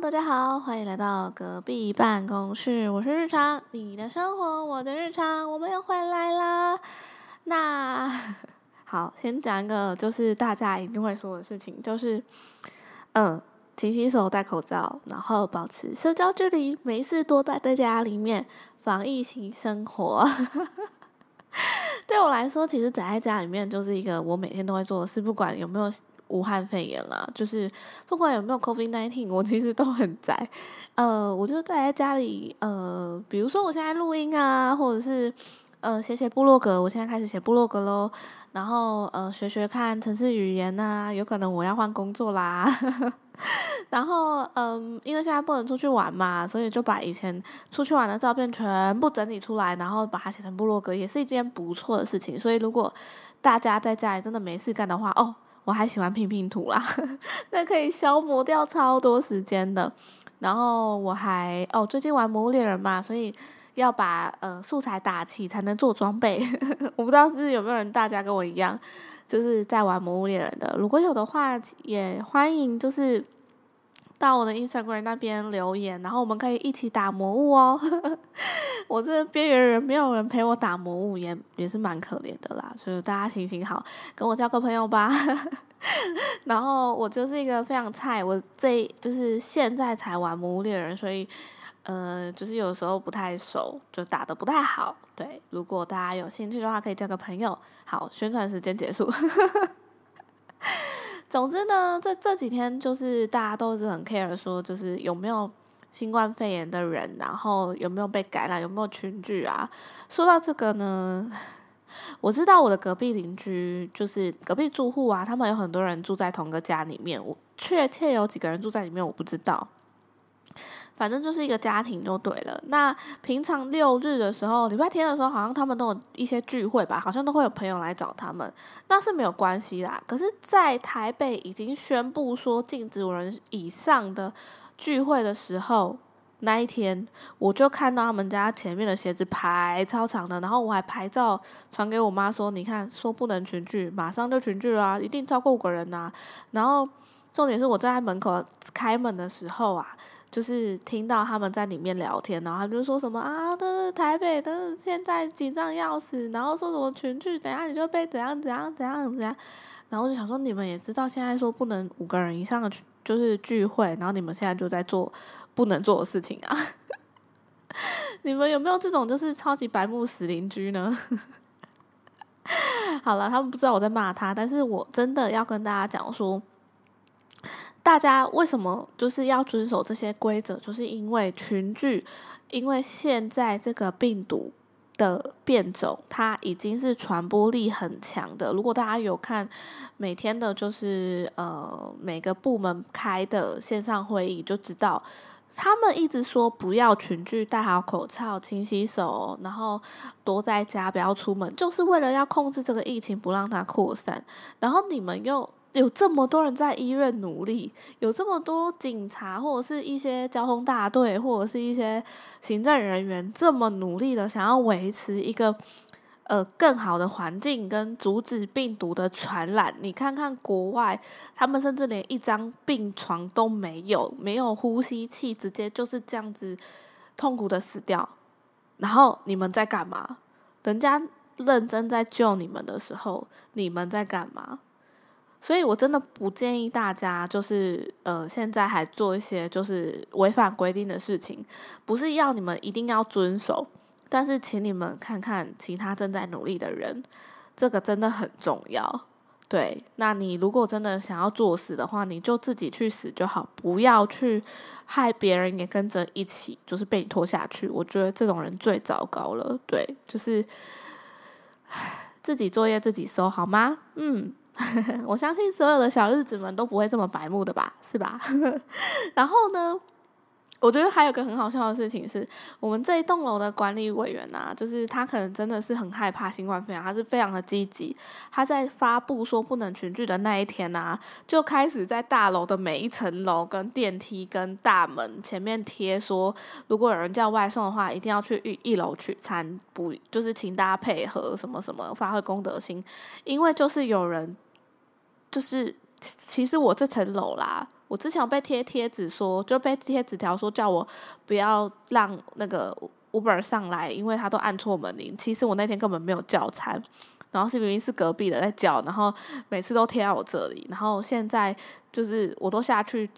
大家好，欢迎来到隔壁办公室。我是日常，你的生活，我的日常，我们又回来啦。那 好，先讲一个，就是大家一定会说的事情，就是嗯，勤洗手、戴口罩，然后保持社交距离，没事多待在家里面，防疫型生活。对我来说，其实宅在家里面就是一个我每天都会做的事，不管有没有。武汉肺炎啦，就是不管有没有 COVID nineteen，我其实都很宅。呃，我就待在家里，呃，比如说我现在录音啊，或者是呃写写部落格，我现在开始写部落格喽。然后呃学学看城市语言呐，有可能我要换工作啦。然后嗯，因为现在不能出去玩嘛，所以就把以前出去玩的照片全部整理出来，然后把它写成部落格，也是一件不错的事情。所以如果大家在家里真的没事干的话，哦。我还喜欢拼拼图啦，那可以消磨掉超多时间的。然后我还哦，最近玩《魔物猎人》嘛，所以要把呃素材打齐才能做装备。我不知道是有没有人大家跟我一样，就是在玩《魔物猎人》的。如果有的话，也欢迎就是到我的 Instagram 那边留言，然后我们可以一起打魔物哦。我这边缘人，没有人陪我打魔物，也也是蛮可怜的啦。所以大家行行好，跟我交个朋友吧。然后我就是一个非常菜，我这就是现在才玩魔物猎人，所以呃，就是有时候不太熟，就打的不太好。对，如果大家有兴趣的话，可以交个朋友。好，宣传时间结束。总之呢，这这几天就是大家都是很 care，说就是有没有。新冠肺炎的人，然后有没有被感染？有没有群聚啊？说到这个呢，我知道我的隔壁邻居就是隔壁住户啊，他们有很多人住在同个家里面。我确切有几个人住在里面，我不知道。反正就是一个家庭就对了。那平常六日的时候，礼拜天的时候，好像他们都有一些聚会吧，好像都会有朋友来找他们。那是没有关系啦。可是，在台北已经宣布说禁止五人以上的。聚会的时候，那一天我就看到他们家前面的鞋子排超长的，然后我还拍照传给我妈说：“你看，说不能群聚，马上就群聚了啊，一定超过五个人呐。”然后重点是我站在门口开门的时候啊，就是听到他们在里面聊天，然后他就说什么啊，都是台北的现在紧张要死，然后说什么群聚，等下你就被怎样怎样怎样怎样，然后就想说，你们也知道现在说不能五个人以上的。就是聚会，然后你们现在就在做不能做的事情啊！你们有没有这种就是超级白目死邻居呢？好了，他们不知道我在骂他，但是我真的要跟大家讲说，大家为什么就是要遵守这些规则，就是因为群聚，因为现在这个病毒。的变种，它已经是传播力很强的。如果大家有看每天的，就是呃每个部门开的线上会议，就知道他们一直说不要群聚，戴好口罩，勤洗手，然后多在家，不要出门，就是为了要控制这个疫情，不让它扩散。然后你们又。有这么多人在医院努力，有这么多警察或者是一些交通大队或者是一些行政人员这么努力的想要维持一个呃更好的环境跟阻止病毒的传染。你看看国外，他们甚至连一张病床都没有，没有呼吸器，直接就是这样子痛苦的死掉。然后你们在干嘛？人家认真在救你们的时候，你们在干嘛？所以，我真的不建议大家，就是呃，现在还做一些就是违反规定的事情，不是要你们一定要遵守，但是请你们看看其他正在努力的人，这个真的很重要。对，那你如果真的想要作死的话，你就自己去死就好，不要去害别人也跟着一起，就是被你拖下去。我觉得这种人最糟糕了。对，就是 自己作业自己收，好吗？嗯。我相信所有的小日子们都不会这么白目的吧，是吧？然后呢？我觉得还有个很好笑的事情是，我们这一栋楼的管理委员呐，就是他可能真的是很害怕新冠肺炎，他是非常的积极。他在发布说不能群聚的那一天呐，就开始在大楼的每一层楼、跟电梯、跟大门前面贴说，如果有人叫外送的话，一定要去一一楼取餐，不就是请大家配合什么什么，发挥公德心，因为就是有人就是。其实我这层楼啦，我之前有被贴贴纸说，就被贴纸条说叫我不要让那个 Uber 上来，因为他都按错门铃。其实我那天根本没有叫餐，然后是明明是隔壁的在叫，然后每次都贴在我这里，然后现在就是我都下去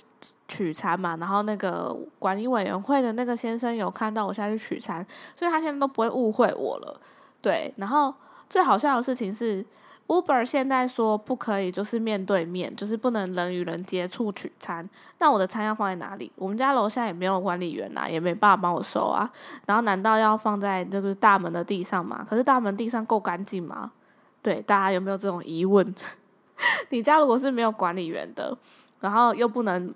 取餐嘛，然后那个管理委员会的那个先生有看到我下去取餐，所以他现在都不会误会我了。对，然后最好笑的事情是。Uber 现在说不可以，就是面对面，就是不能人与人接触取餐。那我的餐要放在哪里？我们家楼下也没有管理员啊，也没办法帮我收啊。然后难道要放在这个大门的地上吗？可是大门地上够干净吗？对，大家有没有这种疑问？你家如果是没有管理员的，然后又不能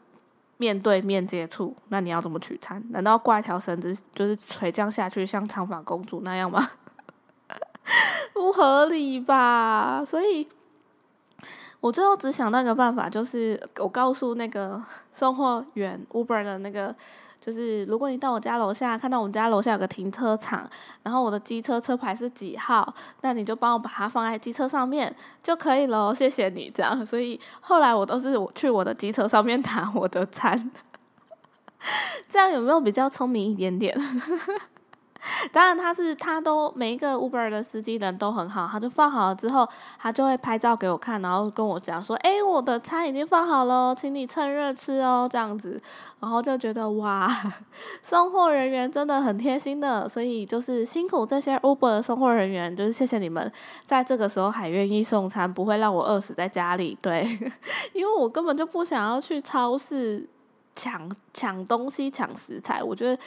面对面接触，那你要怎么取餐？难道挂一条绳子，就是垂降下去，像长发公主那样吗？不合理吧？所以，我最后只想到一个办法，就是我告诉那个送货员 Uber 的那个，就是如果你到我家楼下看到我们家楼下有个停车场，然后我的机车车牌是几号，那你就帮我把它放在机车上面就可以了。谢谢你，这样。所以后来我都是我去我的机车上面拿我的餐，这样有没有比较聪明一点点？当然，他是他都每一个 Uber 的司机人都很好，他就放好了之后，他就会拍照给我看，然后跟我讲说：“哎，我的餐已经放好了，请你趁热吃哦。”这样子，然后就觉得哇，送货人员真的很贴心的，所以就是辛苦这些 Uber 的送货人员，就是谢谢你们在这个时候还愿意送餐，不会让我饿死在家里。对，因为我根本就不想要去超市抢抢东西、抢食材，我觉得。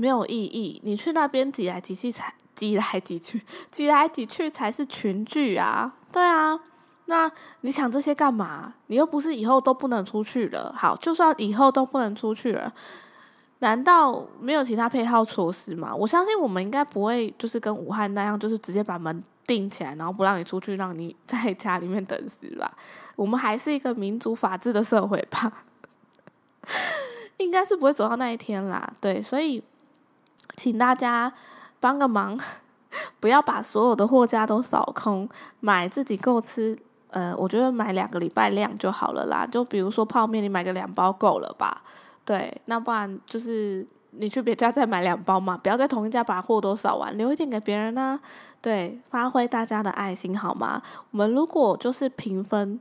没有意义，你去那边挤来挤去才挤来挤去，挤来挤去才是群聚啊！对啊，那你想这些干嘛？你又不是以后都不能出去了。好，就算以后都不能出去了，难道没有其他配套措施吗？我相信我们应该不会就是跟武汉那样，就是直接把门钉起来，然后不让你出去，让你在家里面等死吧。我们还是一个民主法治的社会吧，应该是不会走到那一天啦。对，所以。请大家帮个忙，不要把所有的货架都扫空，买自己够吃。呃，我觉得买两个礼拜量就好了啦。就比如说泡面，你买个两包够了吧？对，那不然就是你去别家再买两包嘛，不要在同一家把货都扫完，留一点给别人呢。对，发挥大家的爱心好吗？我们如果就是平分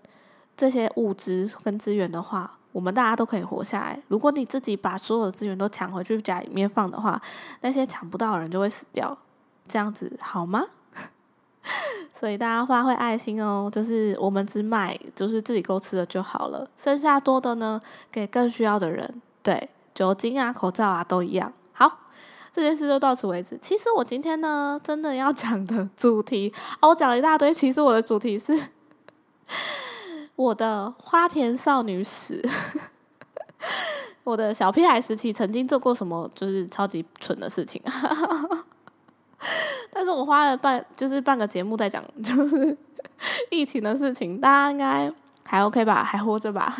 这些物资跟资源的话。我们大家都可以活下来。如果你自己把所有的资源都抢回去家里面放的话，那些抢不到的人就会死掉。这样子好吗？所以大家发挥爱心哦，就是我们只买就是自己够吃的就好了，剩下多的呢给更需要的人。对，酒精啊、口罩啊都一样。好，这件事就到此为止。其实我今天呢，真的要讲的主题啊，我讲了一大堆。其实我的主题是。我的花田少女史，我的小屁孩时期曾经做过什么就是超级蠢的事情，但是我花了半就是半个节目在讲就是 疫情的事情，大家应该还 OK 吧，还活着吧。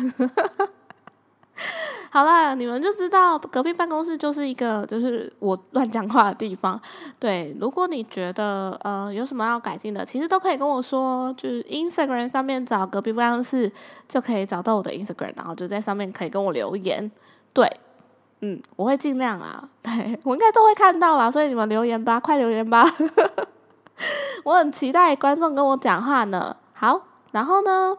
好啦，你们就知道隔壁办公室就是一个就是我乱讲话的地方。对，如果你觉得呃有什么要改进的，其实都可以跟我说，就是 Instagram 上面找隔壁办公室就可以找到我的 Instagram，然后就在上面可以跟我留言。对，嗯，我会尽量啊，对我应该都会看到啦，所以你们留言吧，快留言吧，我很期待观众跟我讲话呢。好，然后呢？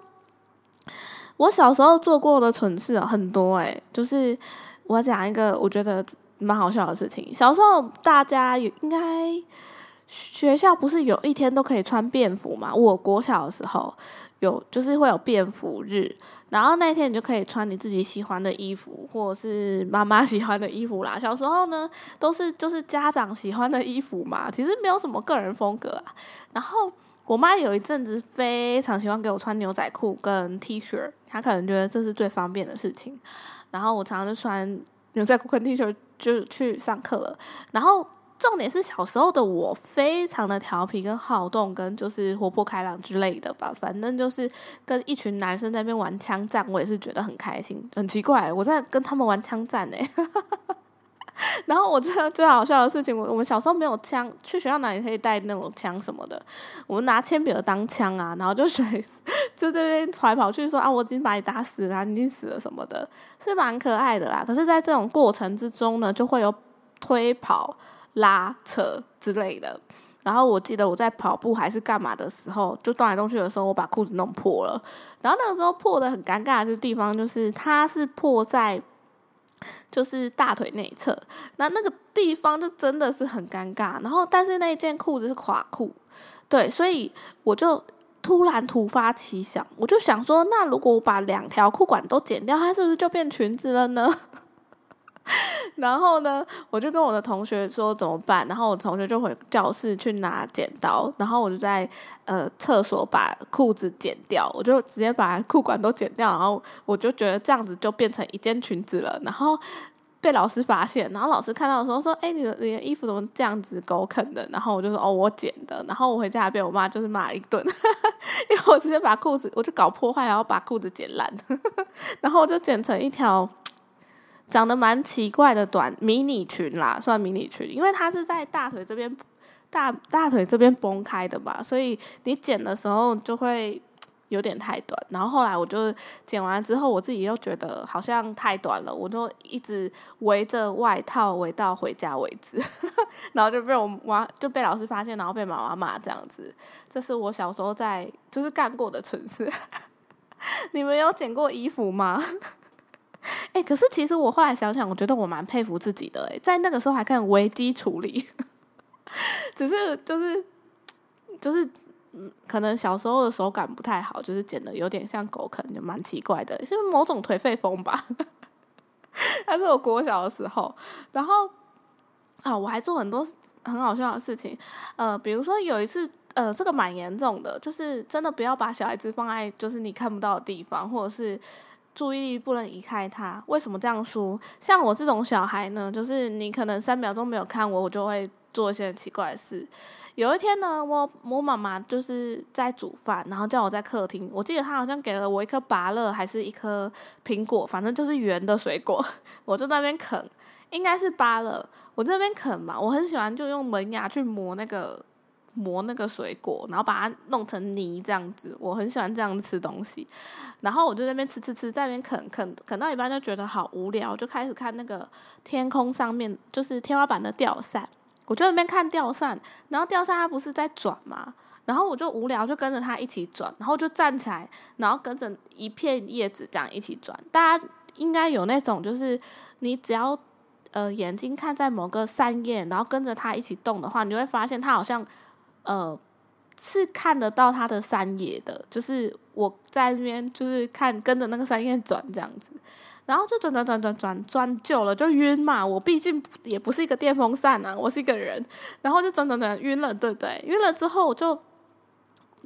我小时候做过的蠢事很多诶，就是我讲一个我觉得蛮好笑的事情。小时候大家有应该学校不是有一天都可以穿便服嘛？我国小的时候有，就是会有便服日，然后那天你就可以穿你自己喜欢的衣服，或者是妈妈喜欢的衣服啦。小时候呢，都是就是家长喜欢的衣服嘛，其实没有什么个人风格啊。然后。我妈有一阵子非常喜欢给我穿牛仔裤跟 T 恤，她可能觉得这是最方便的事情。然后我常常就穿牛仔裤跟 T 恤就去上课了。然后重点是小时候的我非常的调皮跟好动，跟就是活泼开朗之类的吧。反正就是跟一群男生在那边玩枪战，我也是觉得很开心。很奇怪，我在跟他们玩枪战呢。然后我觉得最好笑的事情，我我们小时候没有枪，去学校哪里可以带那种枪什么的？我们拿铅笔盒当枪啊，然后就随就这边跑来跑去说啊，我已经把你打死了，你已经死了什么的，是蛮可爱的啦。可是，在这种过程之中呢，就会有推跑、拉扯之类的。然后我记得我在跑步还是干嘛的时候，就动来动去的时候，我把裤子弄破了。然后那个时候破的很尴尬的地方，就是它是破在就是大腿内侧，那那个地方就真的是很尴尬。然后但是那件裤子是垮裤，对，所以我就突然突发奇想，我就想说，那如果我把两条裤管都剪掉，它是不是就变裙子了呢？然后呢，我就跟我的同学说怎么办，然后我同学就回教室去拿剪刀，然后我就在呃厕所把裤子剪掉，我就直接把裤管都剪掉，然后我就觉得这样子就变成一件裙子了，然后被老师发现，然后老师看到的时候说：“哎，你的你的衣服怎么这样子狗啃的？”然后我就说：“哦，我剪的。”然后我回家被我妈就是骂一顿，因为我直接把裤子我就搞破坏，然后把裤子剪烂，然后我就剪成一条。长得蛮奇怪的短迷你裙啦，算迷你裙，因为它是在大腿这边大大腿这边崩开的吧，所以你剪的时候就会有点太短。然后后来我就剪完之后，我自己又觉得好像太短了，我就一直围着外套围到回家为止，然后就被我妈就被老师发现，然后被妈妈骂这样子。这是我小时候在就是干过的蠢事。你们有剪过衣服吗？哎，可是其实我后来想想，我觉得我蛮佩服自己的哎，在那个时候还可以危机处理，只是就是就是嗯，可能小时候的手感不太好，就是剪的有点像狗啃，就蛮奇怪的，是某种颓废风吧。但是我国小的时候，然后啊，我还做很多很好笑的事情，呃，比如说有一次，呃，这个蛮严重的，就是真的不要把小孩子放在就是你看不到的地方，或者是。注意力不能移开他。为什么这样说？像我这种小孩呢，就是你可能三秒钟没有看我，我就会做一些奇怪的事。有一天呢，我我妈妈就是在煮饭，然后叫我在客厅。我记得她好像给了我一颗芭乐，还是一颗苹果，反正就是圆的水果。我就在那边啃，应该是芭乐。我这边啃嘛，我很喜欢就用门牙去磨那个。磨那个水果，然后把它弄成泥这样子，我很喜欢这样吃东西。然后我就在那边吃吃吃，在那边啃啃啃到一半就觉得好无聊，就开始看那个天空上面，就是天花板的吊扇。我就那边看吊扇，然后吊扇它不是在转吗？然后我就无聊，就跟着它一起转，然后就站起来，然后跟着一片叶子这样一起转。大家应该有那种，就是你只要呃眼睛看在某个扇叶，然后跟着它一起动的话，你会发现它好像。呃，是看得到它的三叶的，就是我在那边就是看跟着那个三叶转这样子，然后就转转转转转转久了就晕嘛，我毕竟也不是一个电风扇啊，我是一个人，然后就转转转晕了，对不对？晕了之后我就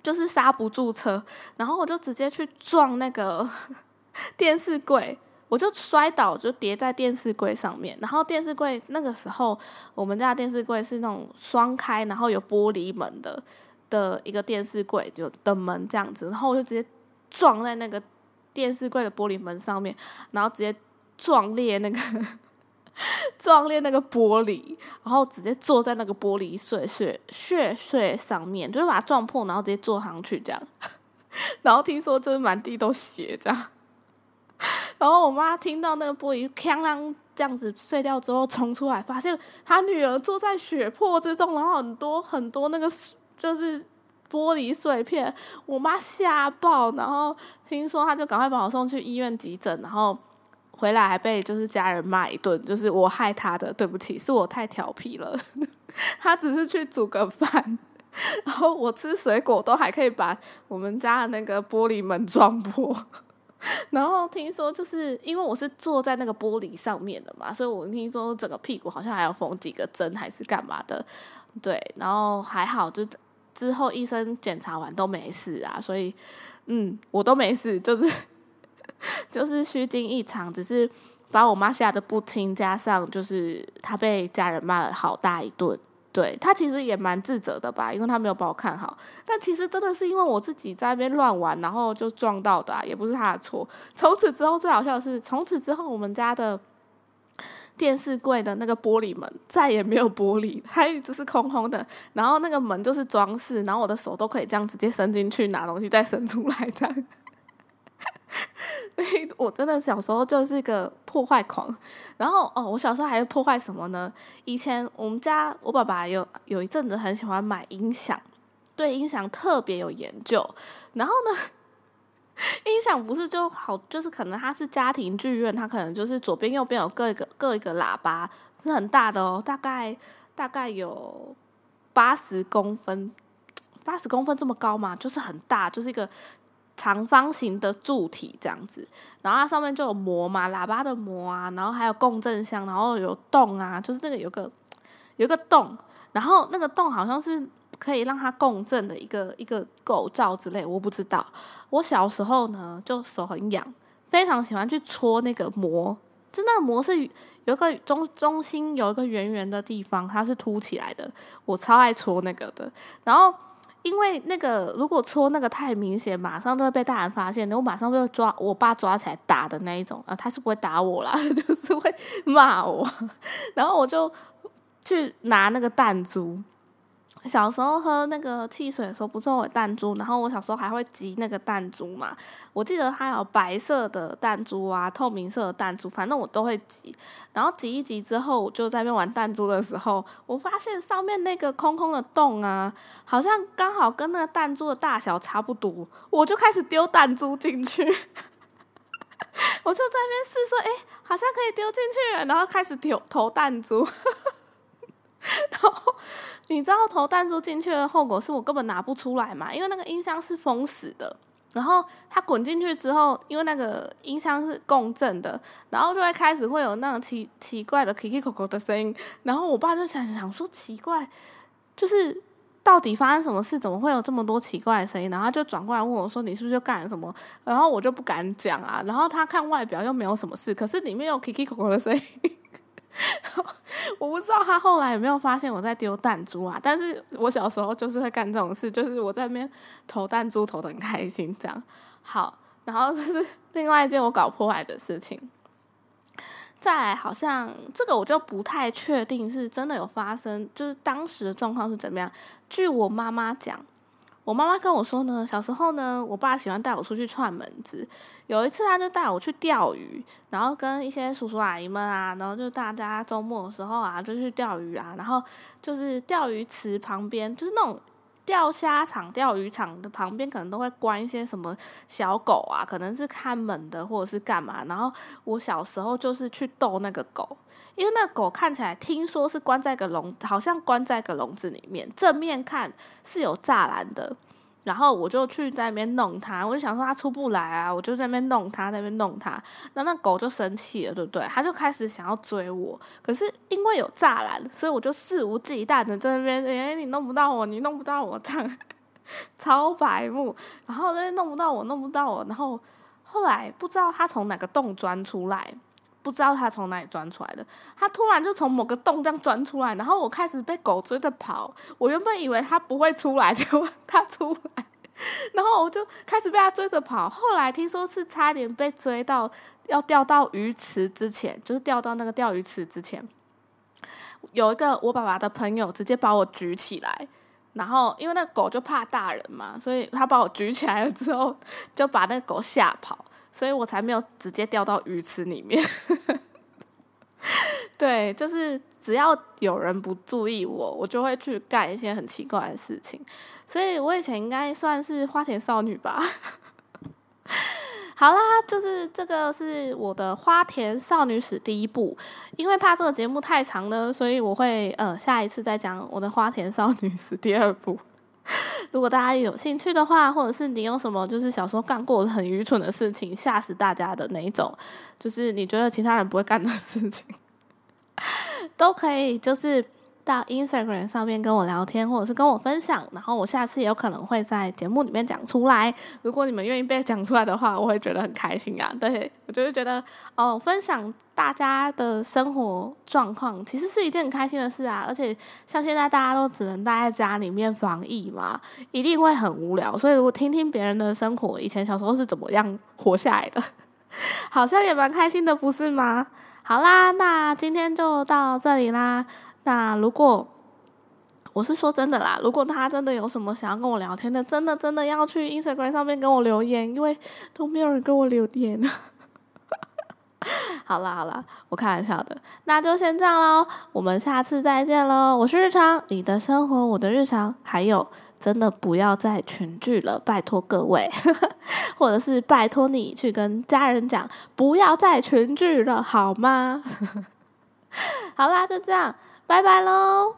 就是刹不住车，然后我就直接去撞那个 电视柜。我就摔倒，就跌在电视柜上面。然后电视柜那个时候，我们家电视柜是那种双开，然后有玻璃门的的一个电视柜，就的门这样子。然后我就直接撞在那个电视柜的玻璃门上面，然后直接撞裂那个 撞裂那个玻璃，然后直接坐在那个玻璃碎碎碎碎上面，就是把它撞破，然后直接坐上去这样。然后听说就是满地都血这样。然后我妈听到那个玻璃锵啷这样子碎掉之后，冲出来发现她女儿坐在血泊之中，然后很多很多那个就是玻璃碎片，我妈吓爆，然后听说她就赶快把我送去医院急诊，然后回来还被就是家人骂一顿，就是我害她的，对不起，是我太调皮了，她只是去煮个饭，然后我吃水果都还可以把我们家的那个玻璃门撞破。然后听说，就是因为我是坐在那个玻璃上面的嘛，所以我听说整个屁股好像还要缝几个针，还是干嘛的？对，然后还好，就之后医生检查完都没事啊，所以嗯，我都没事，就是 就是虚惊一场，只是把我妈吓得不轻，加上就是她被家人骂了好大一顿。对他其实也蛮自责的吧，因为他没有把我看好。但其实真的是因为我自己在那边乱玩，然后就撞到的，也不是他的错。从此之后最好笑的是，从此之后我们家的电视柜的那个玻璃门再也没有玻璃，它一直是空空的。然后那个门就是装饰，然后我的手都可以这样直接伸进去拿东西，再伸出来这样。我真的小时候就是一个破坏狂。然后哦，我小时候还破坏什么呢？以前我们家我爸爸有有一阵子很喜欢买音响，对音响特别有研究。然后呢，音响不是就好，就是可能它是家庭剧院，它可能就是左边右边有各一个各一个喇叭，是很大的哦，大概大概有八十公分，八十公分这么高嘛，就是很大，就是一个。长方形的柱体这样子，然后它上面就有膜嘛，喇叭的膜啊，然后还有共振箱，然后有洞啊，就是那个有个有个洞，然后那个洞好像是可以让它共振的一个一个构造之类，我不知道。我小时候呢，就手很痒，非常喜欢去搓那个膜，就那个膜是有一个中中心有一个圆圆的地方，它是凸起来的，我超爱搓那个的，然后。因为那个如果搓那个太明显，马上都会被大人发现，然后马上就会抓，我爸抓起来打的那一种啊，他是不会打我啦，就是会骂我，然后我就去拿那个弹珠。小时候喝那个汽水的时候，不是有弹珠，然后我小时候还会集那个弹珠嘛。我记得它有白色的弹珠啊，透明色的弹珠，反正我都会集。然后集一集之后，我就在那边玩弹珠的时候，我发现上面那个空空的洞啊，好像刚好跟那个弹珠的大小差不多，我就开始丢弹珠进去。我就在那边试说，哎，好像可以丢进去，然后开始投投弹珠。你知道投弹珠进去的后果是我根本拿不出来嘛？因为那个音箱是封死的。然后它滚进去之后，因为那个音箱是共振的，然后就会开始会有那种奇奇怪的 k i k i 口口的声音。然后我爸就想想说奇怪，就是到底发生什么事？怎么会有这么多奇怪的声音？然后就转过来问我说：“你是不是就干了什么？”然后我就不敢讲啊。然后他看外表又没有什么事，可是里面有 k i k i 口口的声音。我不知道他后来有没有发现我在丢弹珠啊？但是我小时候就是会干这种事，就是我在那边投弹珠投的很开心，这样好。然后这是另外一件我搞破坏的事情。再来，好像这个我就不太确定是真的有发生，就是当时的状况是怎么样。据我妈妈讲。我妈妈跟我说呢，小时候呢，我爸喜欢带我出去串门子。有一次，他就带我去钓鱼，然后跟一些叔叔阿姨们啊，然后就大家周末的时候啊，就去钓鱼啊，然后就是钓鱼池旁边，就是那种。钓虾场、钓鱼场的旁边可能都会关一些什么小狗啊，可能是看门的或者是干嘛。然后我小时候就是去逗那个狗，因为那狗看起来听说是关在一个笼，好像关在一个笼子里面，正面看是有栅栏的。然后我就去在那边弄它，我就想说它出不来啊，我就在那边弄它，在那边弄它。那那狗就生气了，对不对？它就开始想要追我，可是因为有栅栏，所以我就肆无忌惮的在那边，哎，你弄不到我，你弄不到我，这样 超白目。然后那边弄不到我，弄不到我。然后后来不知道它从哪个洞钻出来，不知道它从哪里钻出来的，它突然就从某个洞这样钻出来，然后我开始被狗追着跑。我原本以为它不会出来，结果它出来。然后我就开始被他追着跑，后来听说是差点被追到要掉到鱼池之前，就是掉到那个钓鱼池之前，有一个我爸爸的朋友直接把我举起来，然后因为那狗就怕大人嘛，所以他把我举起来了之后，就把那个狗吓跑，所以我才没有直接掉到鱼池里面。对，就是只要有人不注意我，我就会去干一些很奇怪的事情。所以我以前应该算是花田少女吧。好啦，就是这个是我的花田少女史第一部。因为怕这个节目太长了，所以我会呃下一次再讲我的花田少女史第二部。如果大家有兴趣的话，或者是你有什么就是小时候干过很愚蠢的事情，吓死大家的那一种，就是你觉得其他人不会干的事情。都可以，就是到 Instagram 上面跟我聊天，或者是跟我分享，然后我下次也有可能会在节目里面讲出来。如果你们愿意被讲出来的话，我会觉得很开心啊！对我就是觉得哦，分享大家的生活状况，其实是一件很开心的事啊。而且像现在大家都只能待在家里面防疫嘛，一定会很无聊。所以如果听听别人的生活，以前小时候是怎么样活下来的，好像也蛮开心的，不是吗？好啦，那今天就到这里啦。那如果我是说真的啦，如果他真的有什么想要跟我聊天的，真的真的要去 Instagram 上面跟我留言，因为都没有人跟我留言。好啦好啦，我开玩笑的，那就先这样喽，我们下次再见喽。我是日常，你的生活我的日常，还有真的不要再群聚了，拜托各位，或者是拜托你去跟家人讲，不要再群聚了，好吗？好啦，就这样，拜拜喽。